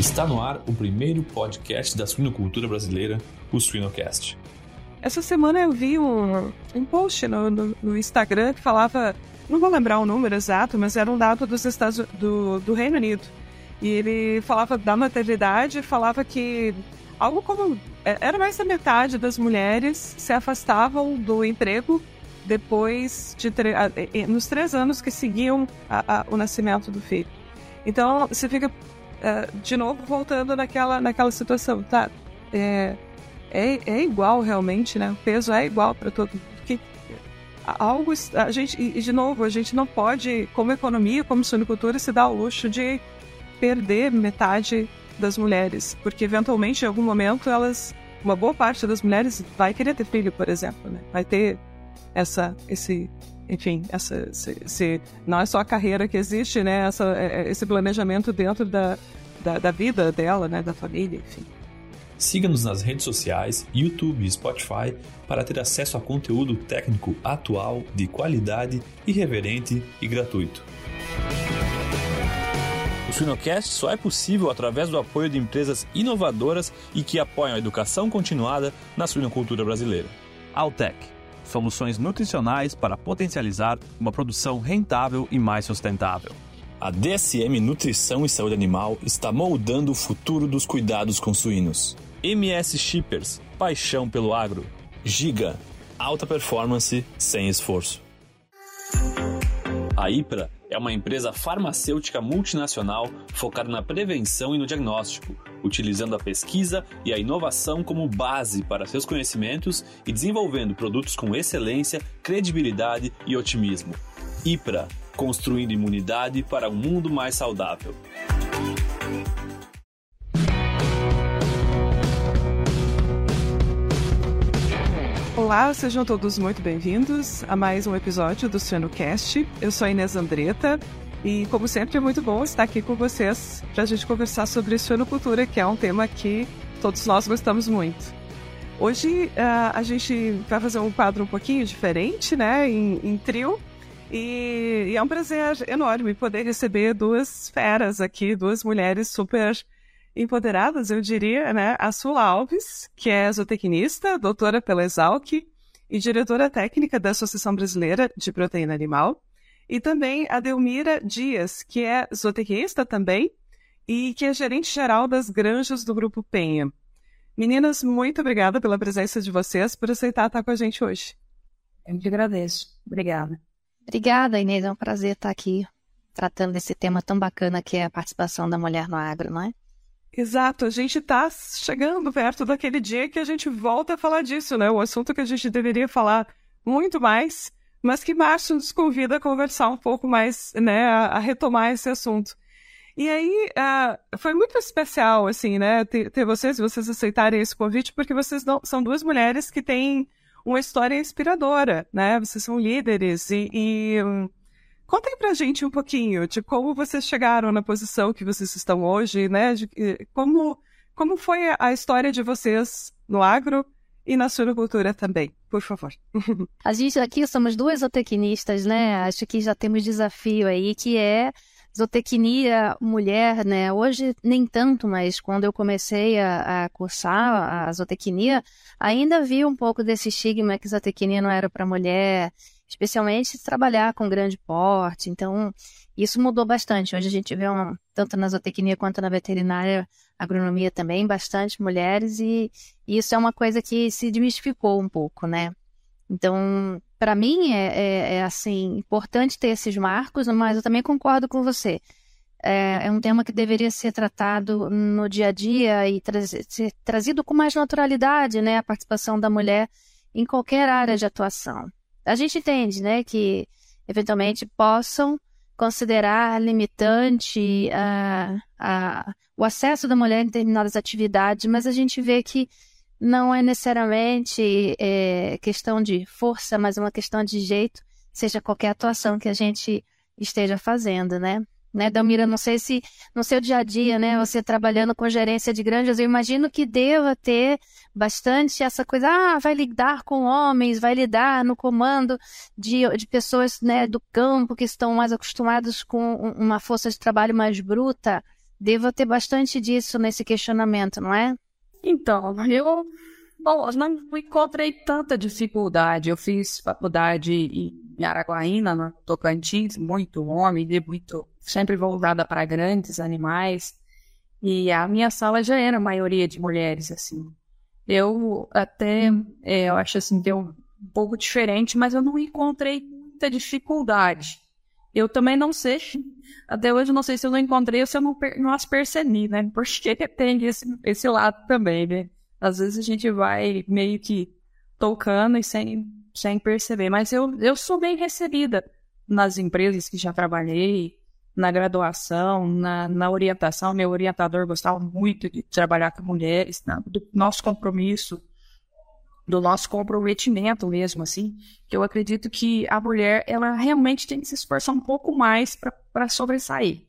Está no ar o primeiro podcast da suinocultura brasileira, o Suinocast. Essa semana eu vi um, um post no, no, no, Instagram que falava, não vou lembrar o número exato, mas era um dado dos Estados, do, do Reino Unido. E ele falava da maternidade, falava que algo como é, era mais da metade das mulheres se afastavam do emprego depois de nos três anos que seguiam a, a, o nascimento do filho. Então você fica uh, de novo voltando naquela, naquela situação, tá? É, é, é igual realmente, né? O peso é igual para todo mundo. Que algo a gente e de novo a gente não pode, como economia, como suinocultura, se dar o luxo de perder metade das mulheres, porque eventualmente em algum momento elas, uma boa parte das mulheres vai querer ter filho, por exemplo, né? Vai ter essa esse enfim, essa, esse, esse, não é só a carreira que existe, né? Essa, é, é, esse planejamento dentro da, da, da vida dela, né? Da família, enfim. Siga-nos nas redes sociais, YouTube e Spotify para ter acesso a conteúdo técnico atual, de qualidade, irreverente e gratuito. O Suinocast só é possível através do apoio de empresas inovadoras e que apoiam a educação continuada na suinocultura brasileira. Altec soluções nutricionais para potencializar uma produção rentável e mais sustentável. A DSM Nutrição e Saúde Animal está moldando o futuro dos cuidados com suínos. MS Shippers, paixão pelo agro. Giga, alta performance sem esforço. A IPRA é uma empresa farmacêutica multinacional focada na prevenção e no diagnóstico, utilizando a pesquisa e a inovação como base para seus conhecimentos e desenvolvendo produtos com excelência, credibilidade e otimismo. IPRA construindo imunidade para um mundo mais saudável. Olá, sejam todos muito bem-vindos a mais um episódio do Cast. Eu sou a Inês Andretta e, como sempre, é muito bom estar aqui com vocês para a gente conversar sobre suinocultura, que é um tema que todos nós gostamos muito. Hoje uh, a gente vai fazer um quadro um pouquinho diferente, né, em, em trio, e, e, é um prazer enorme poder receber duas feras aqui, duas mulheres super empoderadas, eu diria, né? A Sula Alves, que é zootecnista, doutora pela Exalc e diretora técnica da Associação Brasileira de Proteína Animal. E também a Delmira Dias, que é zootecnista também e que é gerente geral das granjas do Grupo Penha. Meninas, muito obrigada pela presença de vocês, por aceitar estar com a gente hoje. Eu te agradeço. Obrigada. Obrigada, Inês. É um prazer estar aqui tratando desse tema tão bacana que é a participação da mulher no agro, não é? Exato, a gente está chegando perto daquele dia que a gente volta a falar disso, né? O assunto que a gente deveria falar muito mais, mas que Márcio nos convida a conversar um pouco mais, né? A, retomar esse assunto. E aí, uh, foi muito especial, assim, né? Ter, ter vocês, vocês aceitarem esse convite, porque vocês não, são duas mulheres que têm uma história inspiradora, né? Vocês são líderes e, e um, Contem pra gente um pouquinho de como vocês chegaram na posição que vocês estão hoje, né? De, como, como foi a história de vocês no agro e na suinocultura também, por favor. A gente aqui somos duas zootecnistas, né? Acho que já temos desafio aí, que é zootecnia mulher, né? Hoje nem tanto, mas quando eu comecei a, a cursar a zootecnia, ainda havia um pouco desse estigma que zootecnia não era para mulher, especialmente trabalhar com grande porte. Então, isso mudou bastante. Hoje a gente vê, tanto na zootecnia quanto na veterinária, agronomia também, bastante mulheres, e, e isso é uma coisa que se desmistificou um pouco, né? Então, para mim é, é, é, assim importante ter esses marcos, mas eu também concordo com você. É, é um tema que deveria ser tratado no dia a dia e tra ser trazido com mais naturalidade, né? A participação da mulher em qualquer área de atuação a gente entende, né, que eventualmente possam considerar limitante uh, uh, o acesso da mulher em determinadas atividades, mas a gente vê que não é necessariamente é, questão de força, mas uma questão de jeito, seja qualquer atuação que a gente esteja fazendo, né? né, Dalmira? Não sei se no seu dia a dia, né, você trabalhando com gerência de granjas, eu imagino que deva ter bastante essa coisa, ah, vai lidar com homens, vai lidar no comando de, de pessoas, né, do campo que estão mais acostumados com uma força de trabalho mais bruta. deva ter bastante disso nesse questionamento, não é? Então, eu bom, não encontrei tanta dificuldade. Eu fiz faculdade em Araguaína, no Tocantins, muito homem, muito sempre voltada para grandes animais. E a minha sala já era a maioria de mulheres, assim. Eu até, é, eu acho assim, deu um pouco diferente, mas eu não encontrei muita dificuldade. Eu também não sei, até hoje não sei se eu não encontrei ou se eu não, não as percebi, né? Porque tem esse, esse lado também, né? Às vezes a gente vai meio que tocando e sem, sem perceber. Mas eu, eu sou bem recebida nas empresas que já trabalhei, na graduação, na, na orientação. Meu orientador gostava muito de trabalhar com mulheres, do nosso compromisso do nosso comprometimento mesmo, assim, que eu acredito que a mulher, ela realmente tem que se esforçar um pouco mais para sobressair.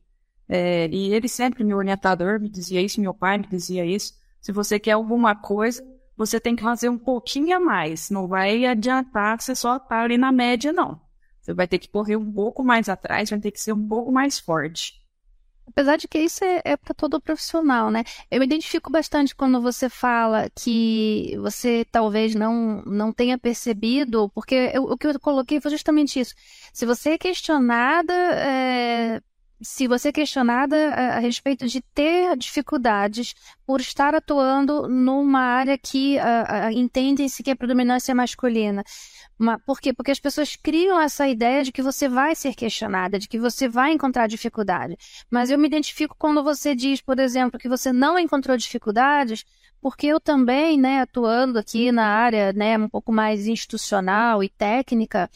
É, e ele sempre, meu orientador, me dizia isso, meu pai me dizia isso. Se você quer alguma coisa, você tem que fazer um pouquinho a mais. Não vai adiantar você só estar tá ali na média, não. Você vai ter que correr um pouco mais atrás, vai ter que ser um pouco mais forte. Apesar de que isso é, é para todo profissional, né? Eu me identifico bastante quando você fala que você talvez não, não tenha percebido, porque eu, o que eu coloquei foi justamente isso. Se você é questionada, é, se você é questionada a, a, respeito de ter dificuldades por estar atuando numa área que entendem-se que é predominância masculina, por quê? Porque as pessoas criam essa ideia de que você vai ser questionada, de que você vai encontrar dificuldade. Mas eu me identifico quando você diz, por exemplo, que você não encontrou dificuldades, porque eu também, né, atuando aqui na área, né, um pouco mais institucional e técnica,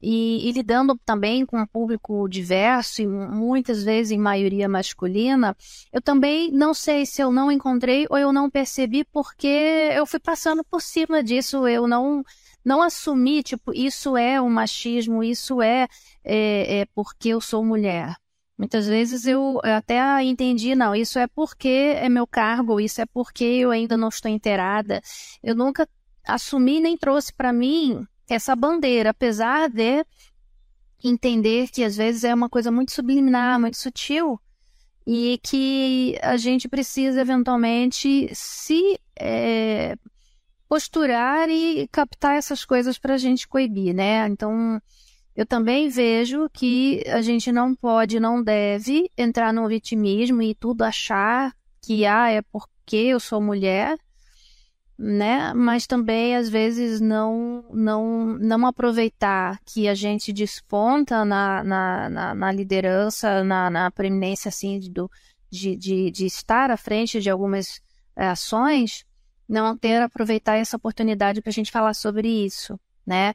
e, e, lidando também com um público diverso e muitas vezes em maioria masculina, eu também não sei se eu não encontrei ou eu não percebi porque eu fui passando por cima disso, eu não não assumir, tipo, isso é o machismo, isso é, é, é porque eu sou mulher. Muitas vezes eu até entendi, não, isso é porque é meu cargo, isso é porque eu ainda não estou inteirada. Eu nunca assumi nem trouxe para mim essa bandeira, apesar de entender que às vezes é uma coisa muito subliminar, muito sutil e que a gente precisa eventualmente se é, posturar e captar essas coisas para a gente coibir, né? Então, eu também vejo que a gente não pode, não deve entrar no vitimismo e tudo achar que ah, é porque eu sou mulher, né? Mas também às vezes não não não aproveitar que a gente desponta na, na, na, na liderança, na, na preeminência assim do, de, de, de estar à frente de algumas é, ações não ter aproveitar essa oportunidade para a gente falar sobre isso, né?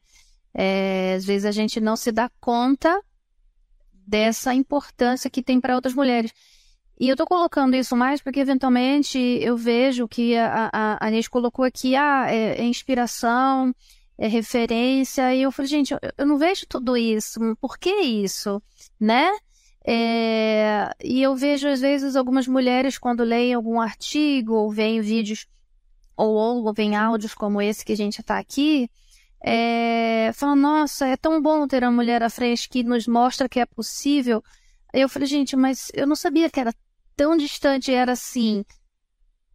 É, às vezes a gente não se dá conta dessa importância que tem para outras mulheres. E eu estou colocando isso mais porque, eventualmente, eu vejo que a, a, a colocou aqui, ah, é, é, inspiração, é referência, e eu falei, gente, eu, eu, não vejo tudo isso, por que isso, né? É, e eu vejo, às vezes, algumas mulheres, quando leem algum artigo ou veem vídeos ou ouvem áudios como esse que a gente está aqui, é, falam, nossa, é tão bom ter uma mulher à frente que nos mostra que é possível. Eu falei, gente, mas eu não sabia que era tão distante, era assim.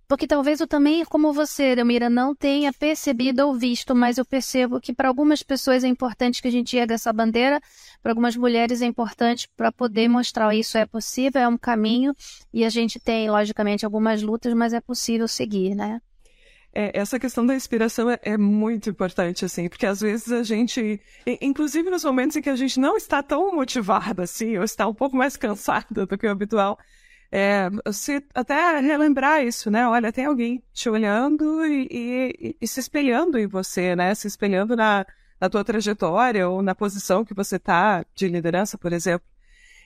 Porque talvez eu também, como você, Delmira, não tenha percebido ou visto, mas eu percebo que para algumas pessoas é importante que a gente erga essa bandeira, para algumas mulheres é importante para poder mostrar isso é possível, é um caminho, e a gente tem, logicamente, algumas lutas, mas é possível seguir, né? É, essa questão da inspiração é, é, muito importante, assim, porque às vezes a gente, inclusive nos momentos em que a gente não está tão motivada, assim, ou está um pouco mais cansada do que o habitual, é, você até relembrar isso, né? Olha, tem alguém te olhando e, e, e se espelhando em você, né? Se espelhando na, na tua trajetória ou na posição que você está de liderança, por exemplo.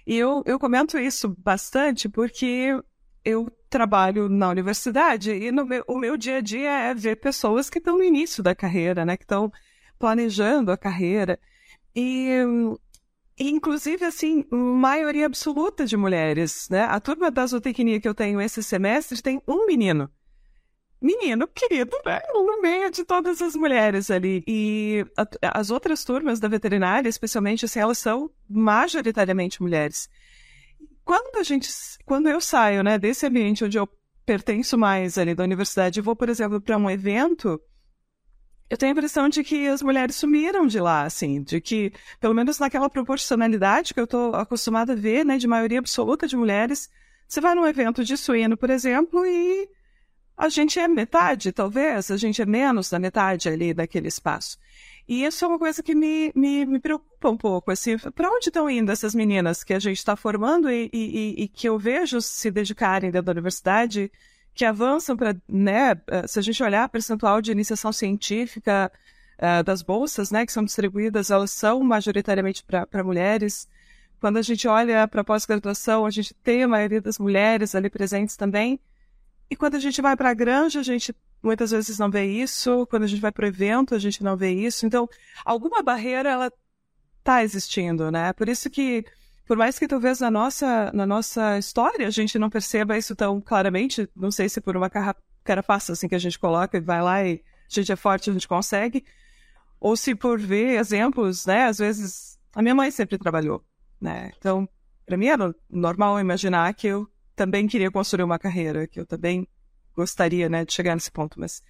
E eu, eu comento isso bastante porque eu trabalho na universidade e no meu, o meu dia a dia é ver pessoas que estão no início da carreira, né? Que estão planejando a carreira. E, e, inclusive, assim, maioria absoluta de mulheres, né? A turma da zootecnia que eu tenho esse semestre tem um menino. Menino querido, né? No meio de todas as mulheres ali. E a, as outras turmas da veterinária, especialmente, assim, elas são majoritariamente mulheres. Quando a gente, quando eu saio, né, desse ambiente onde eu pertenço mais ali da universidade e vou, por exemplo, para um evento, eu tenho a impressão de que as mulheres sumiram de lá, assim, de que, pelo menos naquela proporcionalidade que eu estou acostumada a ver, né, de maioria absoluta de mulheres, você vai num evento de suíno, por exemplo, e a gente é metade, talvez, a gente é menos da metade ali daquele espaço. E isso é uma coisa que me, me, me preocupa um pouco, assim, para onde estão indo essas meninas que a gente está formando e, e, e, que eu vejo se dedicarem dentro da universidade, que avançam para, né, eh, se a gente olhar percentual de iniciação científica uh, das bolsas, né, que são distribuídas, elas são majoritariamente para mulheres. Quando a gente olha para pós-graduação, a gente tem a maioria das mulheres ali presentes também. E quando a gente vai para a granja, a gente muitas vezes não vê isso. Quando a gente vai para o evento, a gente não vê isso. Então, alguma barreira ela está existindo, né? Por isso que, por mais que talvez na nossa, na nossa história a gente não perceba isso tão claramente, não sei se por uma cara fácil assim que a gente coloca e vai lá e a gente é forte, a gente consegue, ou se por ver exemplos, né? Às vezes a minha mãe sempre trabalhou, né? Então, para mim era normal imaginar que eu também queria construir uma carreira, que eu também gostaria, né, de chegar nesse ponto, mas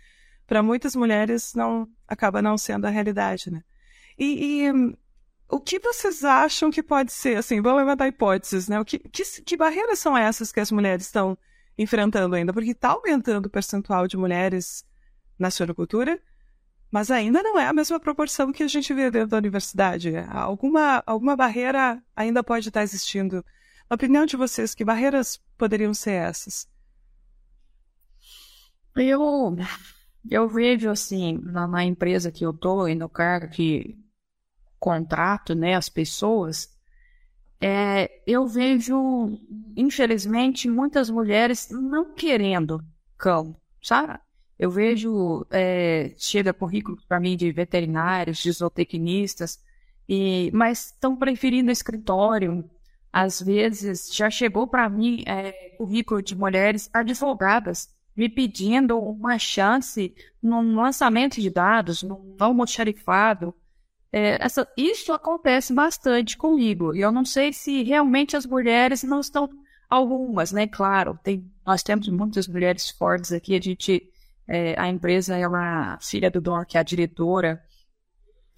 para muitas mulheres não acaba não sendo a realidade, né? E, e o que vocês acham que pode ser, assim, vamos levantar hipóteses, né? O que, que, que barreiras são essas que as mulheres estão enfrentando ainda? Porque está aumentando o percentual de mulheres na suinocultura, mas ainda não é a mesma proporção que a gente vê dentro da universidade. Alguma, alguma barreira ainda pode estar existindo na opinião de vocês, que barreiras poderiam ser essas? Eu, eu vejo assim, na, na empresa que eu estou e no cargo que contrato né, as pessoas, é, eu vejo, infelizmente, muitas mulheres não querendo cão, sabe? Eu vejo, é, chega currículo para mim de veterinários, de zootecnistas, e, mas estão preferindo escritório, às vezes já chegou para mim é, currículo de mulheres advogadas me pedindo uma chance no lançamento de dados, no almoxarifado. É, essa, isso acontece bastante comigo. E eu não sei se realmente as mulheres não estão. Algumas, né? Claro, tem, nós temos muitas mulheres fortes aqui. A gente, é, a empresa, ela, filha do Dom, que é a diretora,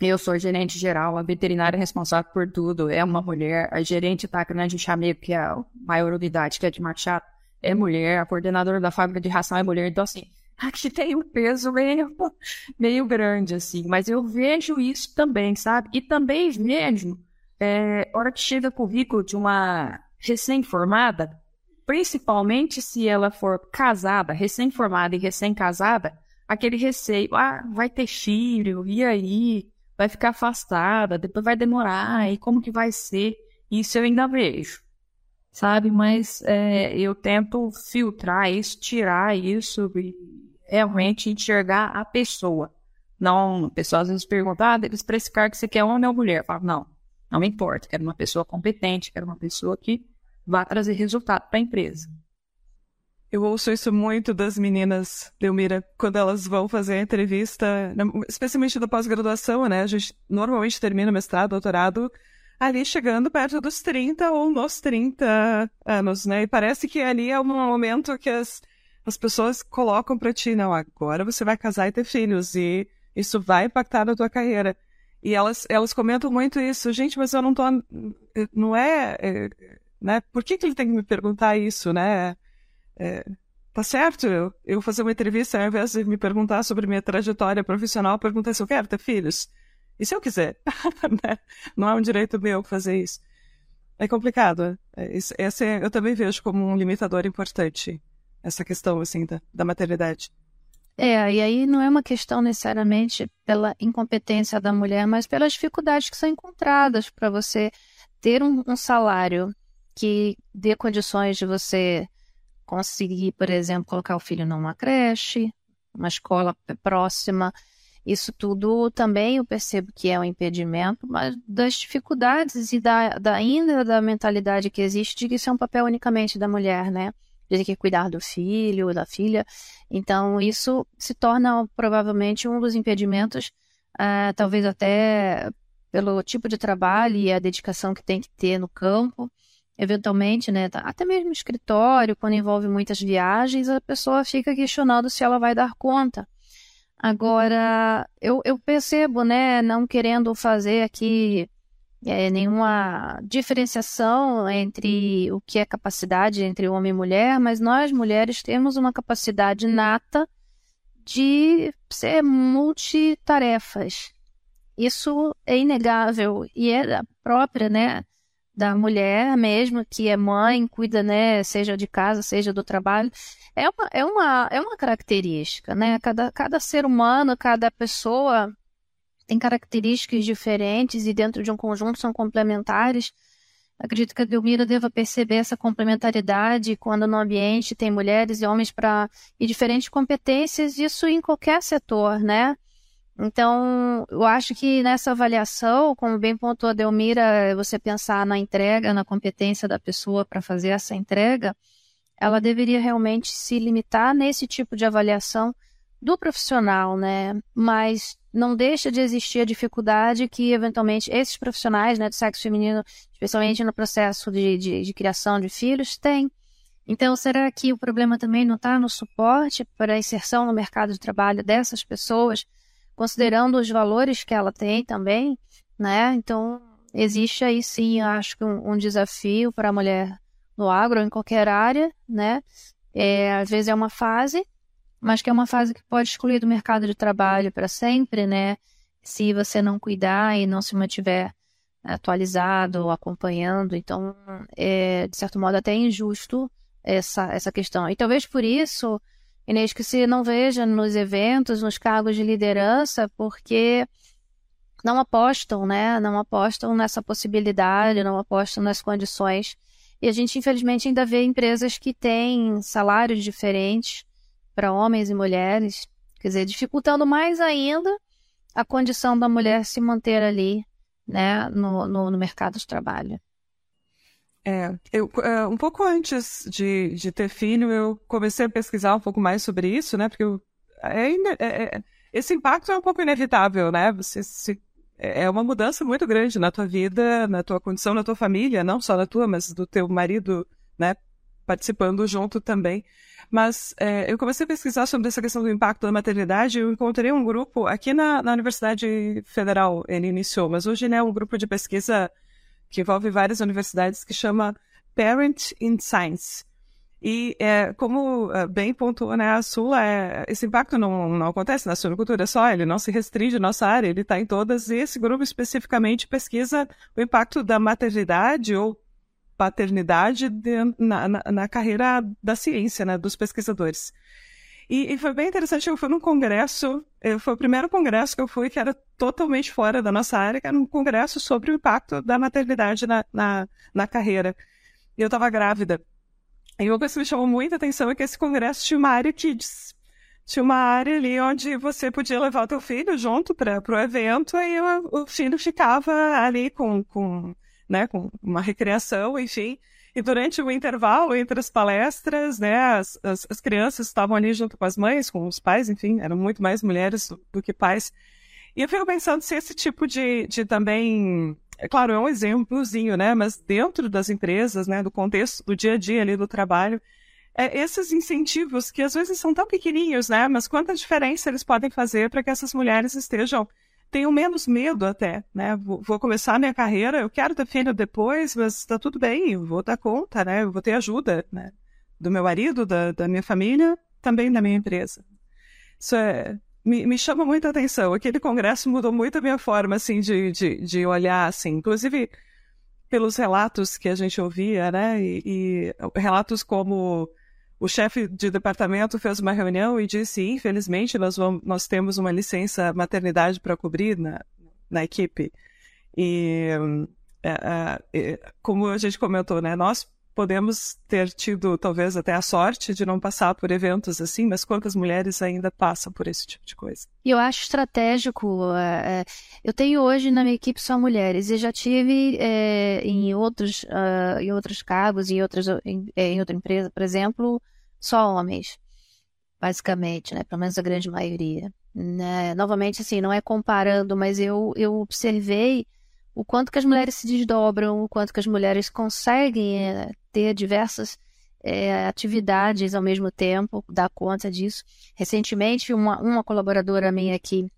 eu sou gerente geral, a veterinária responsável por tudo é uma mulher. A gerente da Grande Chamego, que é a maior unidade, que é de Machado, é mulher. A coordenadora da fábrica de ração é mulher. Então, assim, aqui tem um peso meio, meio grande, assim. Mas eu vejo isso também, sabe? E também vejo, é, hora que chega currículo de uma recém-formada, principalmente se ela for casada, recém-formada e recém-casada, aquele receio, ah, vai ter filho, e aí? vai ficar afastada, depois vai demorar, e como que vai ser? Isso eu ainda vejo, sabe? Mas é, eu tento filtrar isso, tirar isso e realmente enxergar a pessoa. Não, a pessoa às vezes pergunta, ah, para esse cargo você quer homem ou mulher? Eu falo, não, não me importa, quero uma pessoa competente, quero uma pessoa que vá trazer resultado para a empresa. Eu ouço isso muito das meninas, Delmira, quando elas vão fazer a entrevista, especialmente da pós-graduação, né? A gente normalmente termina o mestrado, doutorado, ali chegando perto dos 30 ou nos 30 anos, né? E parece que ali é um momento que as, as pessoas colocam para ti, não, agora você vai casar e ter filhos, e isso vai impactar na tua carreira. E elas, elas comentam muito isso, gente, mas eu não tô. Não é. é né? Por que, que ele tem que me perguntar isso, né? É, tá certo eu, eu fazer uma entrevista, ao invés de me perguntar sobre minha trajetória profissional, perguntar se eu quero ter filhos. E se eu quiser? Né? Não é um direito meu fazer isso. É complicado. É, esse é, eu também vejo como um limitador importante, essa questão assim da, da maternidade. É, e aí não é uma questão necessariamente pela incompetência da mulher, mas pelas dificuldades que são encontradas para você ter um, um salário que dê condições de você conseguir, por exemplo, colocar o filho numa creche, uma escola próxima. Isso tudo também eu percebo que é um impedimento, mas das dificuldades e da, da ainda da mentalidade que existe de que isso é um papel unicamente da mulher, né? De ter que cuidar do filho, da filha. Então, isso se torna provavelmente um dos impedimentos, uh, talvez até pelo tipo de trabalho e a dedicação que tem que ter no campo eventualmente, né, tá, até mesmo escritório, quando envolve muitas viagens, a pessoa fica questionando se ela vai dar conta. Agora, eu, eu percebo, né, não querendo fazer aqui é, nenhuma diferenciação entre o que é capacidade entre homem e mulher, mas nós mulheres temos uma capacidade nata de ser multitarefas. Isso é inegável e é própria, né, da mulher mesmo, que é mãe, cuida, né, seja de casa, seja do trabalho. É uma, é uma, é uma característica, né? Cada, cada ser humano, cada pessoa tem características diferentes e dentro de um conjunto são complementares. Acredito que a Delmira deva perceber essa complementaridade quando no ambiente tem mulheres e homens para e diferentes competências, isso em qualquer setor, né? Então, eu acho que nessa avaliação, como bem pontuou a Delmira, você pensar na entrega, na competência da pessoa para fazer essa entrega, ela deveria realmente se limitar nesse tipo de avaliação do profissional, né? Mas não deixa de existir a dificuldade que, eventualmente, esses profissionais né, do sexo feminino, especialmente no processo de, de, de criação de filhos, têm. Então, será que o problema também não está no suporte para a inserção no mercado de trabalho dessas pessoas, considerando os valores que ela tem também, né? Então, existe aí sim, acho que um, um desafio para a mulher no agro em qualquer área, né? É, às vezes é uma fase, mas que é uma fase que pode excluir do mercado de trabalho para sempre, né? Se você não cuidar e não se mantiver atualizado, acompanhando, então é de certo modo até injusto essa essa questão. E talvez por isso, Inês, que se não veja nos eventos, nos cargos de liderança, porque não apostam, né? Não apostam nessa possibilidade, não apostam nas condições. E a gente, infelizmente, ainda vê empresas que têm salários diferentes, para homens e mulheres, quer dizer, dificultando mais ainda a condição da mulher se manter ali, né, no, no, no mercado de trabalho. É, eu, é, um pouco antes de, de ter filho, eu comecei a pesquisar um pouco mais sobre isso, né, porque eu, é, é, é, esse impacto é um pouco inevitável, né, você se, é, uma mudança muito grande na tua vida, na tua condição, na tua família, não só na tua, mas do teu marido, né, participando junto também. Mas é, eu comecei a pesquisar sobre essa questão do impacto da maternidade eu encontrei um grupo aqui na, na Universidade Federal, ele iniciou, mas hoje ele é um grupo de pesquisa que envolve várias universidades que chama Parent in Science. E é, como é, bem pontuou né, a Sula, é, esse impacto não, não acontece na suinocultura só, ele não se restringe à nossa área, ele está em todas, e esse grupo especificamente pesquisa o impacto da maternidade ou paternidade de, na, na, na, carreira da ciência, né, dos pesquisadores. E, e, foi bem interessante, eu fui num congresso, foi o primeiro congresso que eu fui que era totalmente fora da nossa área, que era um congresso sobre o impacto da maternidade na, na, na carreira. E eu estava grávida. E uma coisa que me chamou muita atenção é que esse congresso tinha uma área kids. Tinha uma área ali onde você podia levar o teu filho junto para o evento e o, o filho ficava ali com, com né, com uma recreação, enfim. E durante o intervalo entre as palestras, né, as, as, as, crianças estavam ali junto com as mães, com os pais, enfim, eram muito mais mulheres do, que pais. E eu fico pensando se esse tipo de, de também, é claro, é um exemplozinho, né, mas dentro das empresas, né, do contexto do dia a dia ali do trabalho, é, esses incentivos que às vezes são tão pequenininhos, né, mas quanta diferença eles podem fazer para que essas mulheres estejam tenho menos medo até, né? Vou, vou começar minha carreira, eu quero ter filho depois, mas está tudo bem, eu vou dar conta, né? Eu vou ter ajuda, né? Do meu marido, da, da minha família, também da minha empresa. Isso é, me, me chama muita atenção. Aquele congresso mudou muito a minha forma, assim, de, de, de olhar, assim. Inclusive, pelos relatos que a gente ouvia, né? E, e relatos como o chefe de departamento fez uma reunião e disse: infelizmente, nós, vamos, nós temos uma licença maternidade para cobrir na, na equipe. E, é, é, como a gente comentou, né, nós podemos ter tido talvez até a sorte de não passar por eventos assim, mas quantas mulheres ainda passam por esse tipo de coisa? E eu acho estratégico. É, eu tenho hoje na minha equipe só mulheres e já tive é, em outros uh, em outros cargos, em outras em, em outra empresa, por exemplo, só homens, basicamente, né? Pelo menos a grande maioria. Né? Novamente, assim, não é comparando, mas eu, eu observei o quanto que as mulheres se desdobram, o quanto que as mulheres conseguem é, ter diversas é, atividades ao mesmo tempo, dar conta disso. Recentemente, uma, uma colaboradora minha aqui,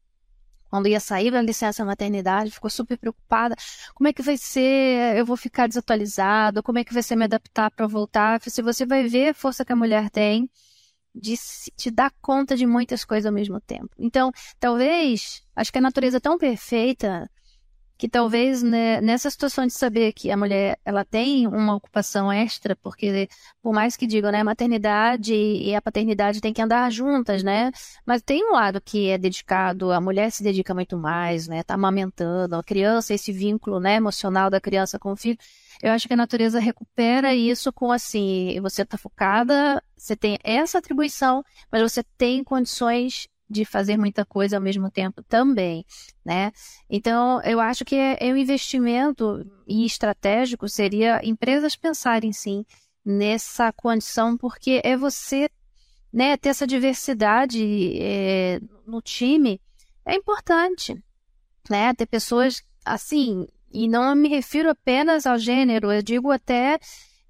quando ia sair da licença maternidade, ficou super preocupada. Como é que vai ser? Eu vou ficar desatualizada? Como é que vai ser me adaptar para voltar? Se você vai ver a força que a mulher tem de te dar conta de muitas coisas ao mesmo tempo. Então, talvez, acho que a natureza é tão perfeita que talvez né, nessa situação de saber que a mulher ela tem uma ocupação extra, porque por mais que digam, né, a maternidade e a paternidade tem que andar juntas, né? Mas tem um lado que é dedicado, a mulher se dedica muito mais, né? Tá amamentando a criança, esse vínculo, né, emocional da criança com o filho. Eu acho que a natureza recupera isso com assim, você está focada, você tem essa atribuição, mas você tem condições de fazer muita coisa ao mesmo tempo também, né? Então, eu acho que é, é um investimento e estratégico seria empresas pensarem sim nessa condição, porque é você, né, ter essa diversidade é, no time é importante, né? Ter pessoas assim, e não me refiro apenas ao gênero, eu digo até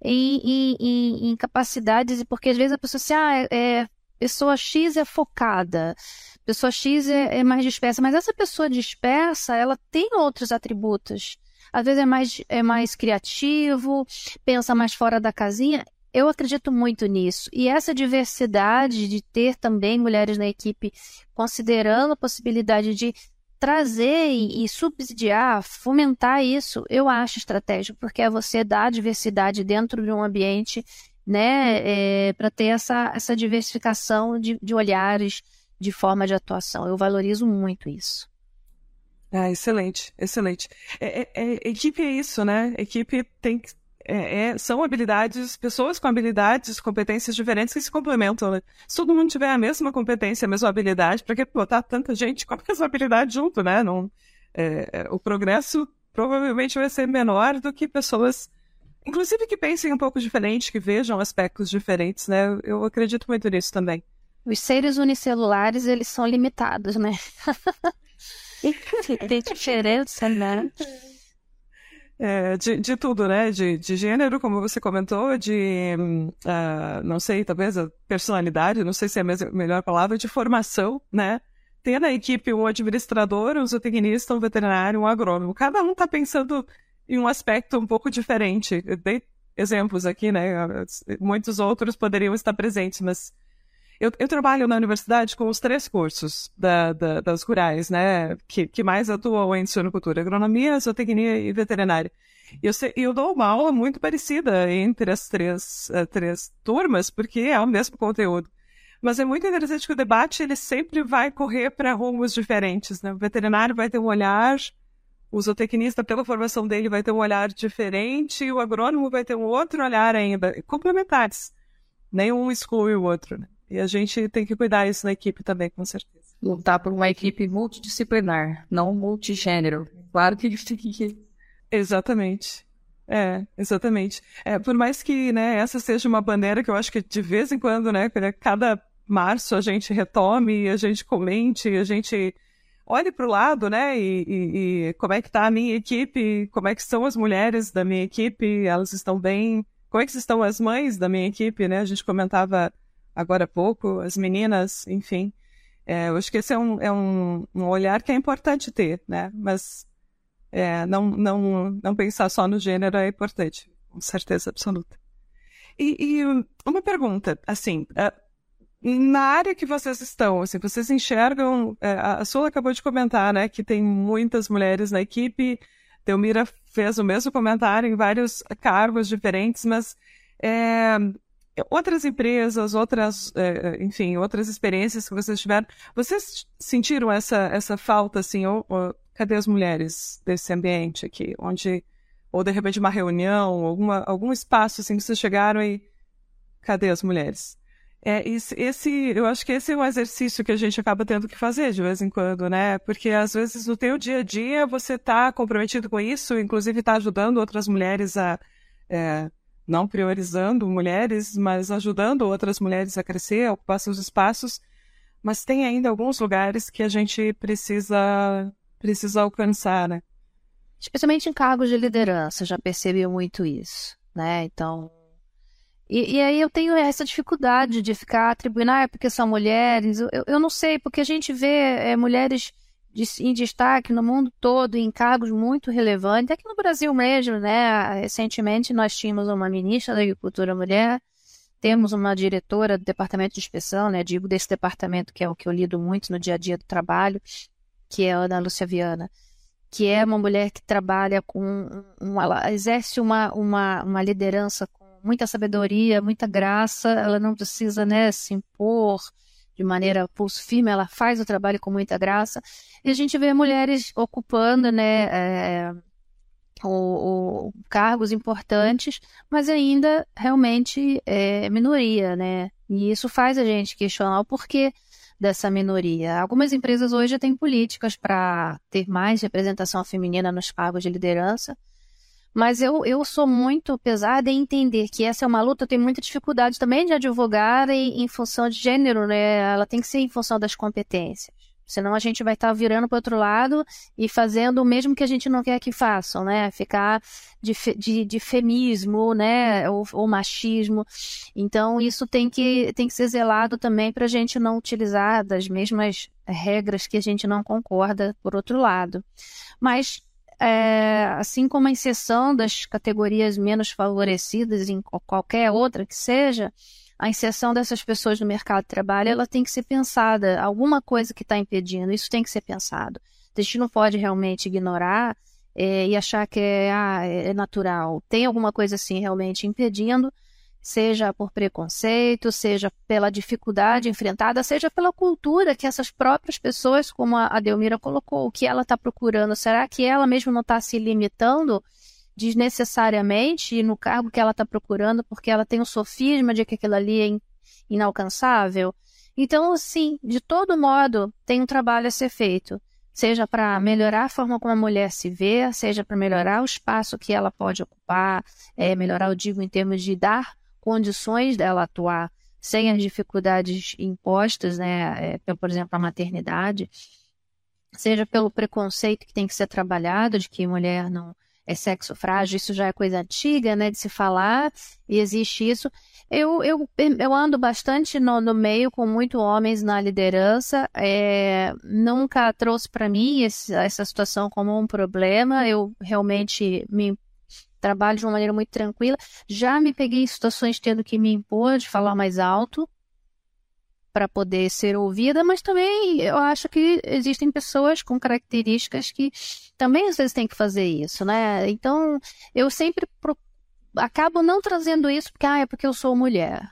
em, em, em, capacidades, porque às vezes a pessoa assim, ah, é, pessoa X é focada, pessoa X é, é, mais dispersa, mas essa pessoa dispersa, ela tem outros atributos. Às vezes é mais, é mais criativo, pensa mais fora da casinha. Eu acredito muito nisso. E essa diversidade de ter também mulheres na equipe, considerando a possibilidade de trazer e, subsidiar, fomentar isso, eu acho estratégico, porque é você dar diversidade dentro de um ambiente né, é, para ter essa, essa diversificação de, de olhares, de forma de atuação. Eu valorizo muito isso. Ah, excelente, excelente. É, é, é, equipe é isso, né? Equipe tem é, é, são habilidades, pessoas com habilidades, competências diferentes que se complementam, né? Se todo mundo tiver a mesma competência, a mesma habilidade, para que botar tanta gente com a mesma habilidade junto, né? Não, é, o progresso provavelmente vai ser menor do que pessoas Inclusive que pensem um pouco diferente, que vejam aspectos diferentes, né? Eu acredito muito nisso também. Os seres unicelulares, eles são limitados, né? Tem diferença, né? É, de, de tudo, né? De, de gênero, como você comentou, de, uh, não sei, talvez a personalidade, não sei se é a melhor palavra, de formação, né? Ter na equipe um administrador, um zootecnista, um veterinário, um agrônomo. Cada um está pensando em um aspecto um pouco diferente. Eu dei exemplos aqui, né? Muitos outros poderiam estar presentes, mas eu, eu trabalho na universidade com os três cursos da, da, das rurais, né? Que, que mais atuam em suinocultura, agronomia, zootecnia e veterinária. Eu, eu dou uma aula muito parecida entre as três, uh, três turmas, porque é o mesmo conteúdo. Mas é muito interessante que o debate ele sempre vai correr para rumos diferentes. Né? O veterinário vai ter um olhar o zootecnista, pela formação dele, vai ter um olhar diferente, e o agrônomo vai ter um outro olhar ainda, complementares. Nenhum exclui o outro. Né? E a gente tem que cuidar isso na equipe também, com certeza. Lutar por uma equipe multidisciplinar, não multigênero. Claro que a gente tem que. Exatamente. É, exatamente. É, por mais que né, essa seja uma bandeira que eu acho que de vez em quando, né, cada março a gente retome, a gente comente, a gente olhe para o lado, né? E, e, e, como é que está a minha equipe, como é que estão as mulheres da minha equipe, elas estão bem, como é que estão as mães da minha equipe, né? A gente comentava agora há pouco, as meninas, enfim. É, eu acho que esse é, um, é um, um, olhar que é importante ter, né? Mas é, não, não, não pensar só no gênero é importante, com certeza absoluta. E, e uma pergunta, assim, na área que vocês estão, assim, vocês enxergam, é, a Sula acabou de comentar, né, que tem muitas mulheres na equipe, Delmira fez o mesmo comentário em vários cargos diferentes, mas é, outras empresas, outras, é, enfim, outras experiências que vocês tiveram, vocês sentiram essa, essa falta, assim, ou, ou, cadê as mulheres desse ambiente aqui, onde, ou de repente uma reunião, alguma, algum espaço, assim, que vocês chegaram e cadê as mulheres? É, esse, eu acho que esse é um exercício que a gente acaba tendo que fazer de vez em quando, né? Porque às vezes no teu dia a dia você está comprometido com isso, inclusive está ajudando outras mulheres a, é, não priorizando mulheres, mas ajudando outras mulheres a crescer, a ocupar seus espaços. Mas tem ainda alguns lugares que a gente precisa, precisa alcançar, né? especialmente em cargos de liderança, já percebi muito isso, né? Então, e, e, aí eu tenho essa dificuldade de ficar atribuindo, ah, é porque são mulheres. Eu, eu não sei, porque a gente vê é, mulheres de, em destaque no mundo todo, em cargos muito relevantes. Aqui no Brasil mesmo, né? Recentemente nós tínhamos uma ministra da Agricultura Mulher, temos uma diretora do Departamento de Inspeção, né? Digo desse departamento que é o que eu lido muito no dia a dia do trabalho, que é a Ana Lúcia Viana que é uma mulher que trabalha com, uma, ela exerce uma, uma, uma liderança com muita sabedoria, muita graça, ela não precisa né, se impor de maneira pulso firme, ela faz o trabalho com muita graça. E a gente vê mulheres ocupando né, é, o, o, cargos importantes, mas ainda realmente é minoria, né? E isso faz a gente questionar o porquê dessa minoria. Algumas empresas hoje têm políticas para ter mais representação feminina nos cargos de liderança, mas eu, eu sou muito pesada em entender que essa é uma luta, eu tenho muita dificuldade também de advogar em, em função de gênero, né? Ela tem que ser em função das competências. Senão a gente vai estar tá virando para outro lado e fazendo o mesmo que a gente não quer que façam, né? Ficar de, de, de femismo, né? Ou, ou, machismo. Então, isso tem que, tem que ser zelado também para a gente não utilizar das mesmas regras que a gente não concorda, por outro lado. Mas é, assim como a inserção das categorias menos favorecidas em qualquer outra que seja, a inserção dessas pessoas no mercado de trabalho ela tem que ser pensada. Alguma coisa que está impedindo, isso tem que ser pensado. A gente não pode realmente ignorar é, e achar que é, ah, é natural. Tem alguma coisa assim realmente impedindo seja por preconceito, seja pela dificuldade enfrentada, seja pela cultura que essas próprias pessoas, como a Delmira colocou, o que ela está procurando, será que ela mesma não está se limitando desnecessariamente no cargo que ela está procurando, porque ela tem um sofisma de que aquilo ali é inalcançável? Então, assim, de todo modo, tem um trabalho a ser feito seja para melhorar a forma como a mulher se vê, seja para melhorar o espaço que ela pode ocupar, é, melhorar, eu digo, em termos de dar condições dela atuar sem as dificuldades impostas, né, é, por exemplo, a maternidade, seja pelo preconceito que tem que ser trabalhado, de que mulher não é sexo frágil, isso já é coisa antiga, né, de se falar, e existe isso. Eu, eu, eu ando bastante no, no meio com muitos homens na liderança, é, nunca trouxe para mim esse, essa situação como um problema, eu realmente me trabalho de uma maneira muito tranquila. Já me peguei em situações tendo que me impor de falar mais alto para poder ser ouvida, mas também eu acho que existem pessoas com características que também às vezes têm que fazer isso, né? Então eu sempre pro... acabo não trazendo isso porque ah, é porque eu sou mulher.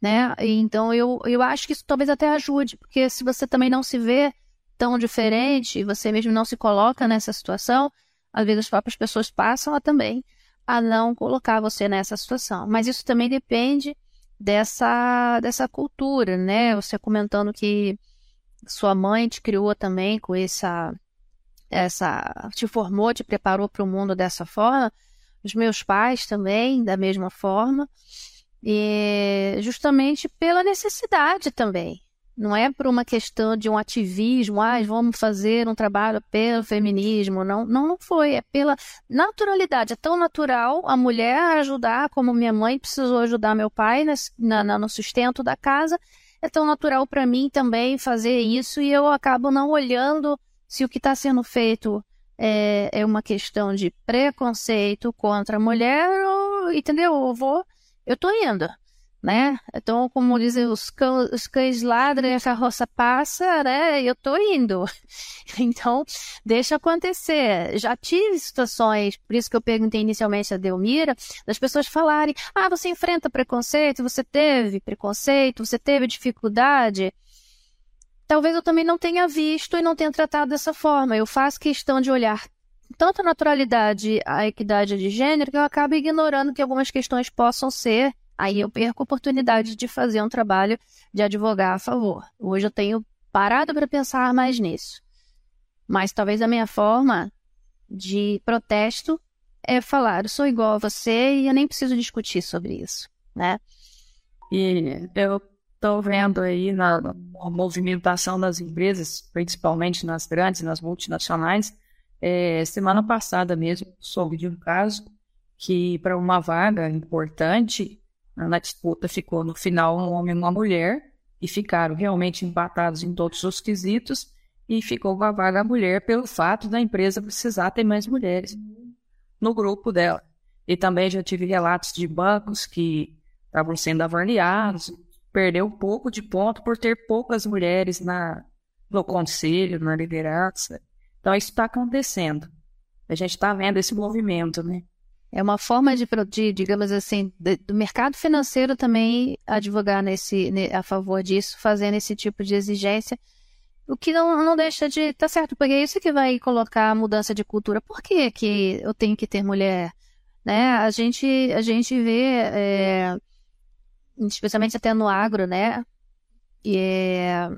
Né? Então eu, eu acho que isso talvez até ajude, porque se você também não se vê tão diferente, você mesmo não se coloca nessa situação, às vezes as próprias pessoas passam a também a não colocar você nessa situação. Mas isso também depende dessa, dessa cultura, né? Você comentando que sua mãe te criou também com essa, essa te formou, te preparou para o mundo dessa forma. Os meus pais também, da mesma forma. E justamente pela necessidade também, não é por uma questão de um ativismo, ah, vamos fazer um trabalho pelo feminismo. Não, não, não foi. É pela naturalidade. É tão natural a mulher ajudar, como minha mãe precisou ajudar meu pai na, na, no sustento da casa. É tão natural para mim também fazer isso e eu acabo não olhando se o que está sendo feito é, é uma questão de preconceito contra a mulher, ou, entendeu? Eu vou, eu tô indo né? Então, como dizem, os cães, os cães ladram e a carroça passa, né? Eu tô indo. Então, deixa acontecer. Já tive situações, por isso que eu perguntei inicialmente a Delmira, das pessoas falarem, ah, você enfrenta preconceito, você teve preconceito, você teve dificuldade. Talvez eu também não tenha visto e não tenha tratado dessa forma. Eu faço questão de olhar tanto a naturalidade, a equidade de gênero, que eu acabo ignorando que algumas questões possam ser aí eu perco a oportunidade de fazer um trabalho de advogar a favor. Hoje eu tenho parado para pensar mais nisso. Mas talvez a minha forma de protesto é falar, eu sou igual a você e eu nem preciso discutir sobre isso, né? E eu estou vendo aí na, na, movimentação das empresas, principalmente nas grandes, nas multinacionais, É, semana passada mesmo, soube de um caso que, para uma vaga importante, na disputa ficou no final um homem e uma mulher, e ficaram realmente empatados em todos os quesitos, e ficou com a vaga a mulher pelo fato da empresa precisar ter mais mulheres no grupo dela. E também já tive relatos de bancos que estavam sendo avaliados, perdeu um pouco de ponto por ter poucas mulheres na, no conselho, na liderança. Então, isso está acontecendo. A gente está vendo esse movimento, né? É uma forma de, de digamos assim, de, do mercado financeiro também advogar nesse, a favor disso, fazendo esse tipo de exigência, o que não, não deixa de tá certo, porque é isso que vai colocar a mudança de cultura. Por que, que eu tenho que ter mulher? Né? A gente a gente vê, é, especialmente até no agro, né? E, é,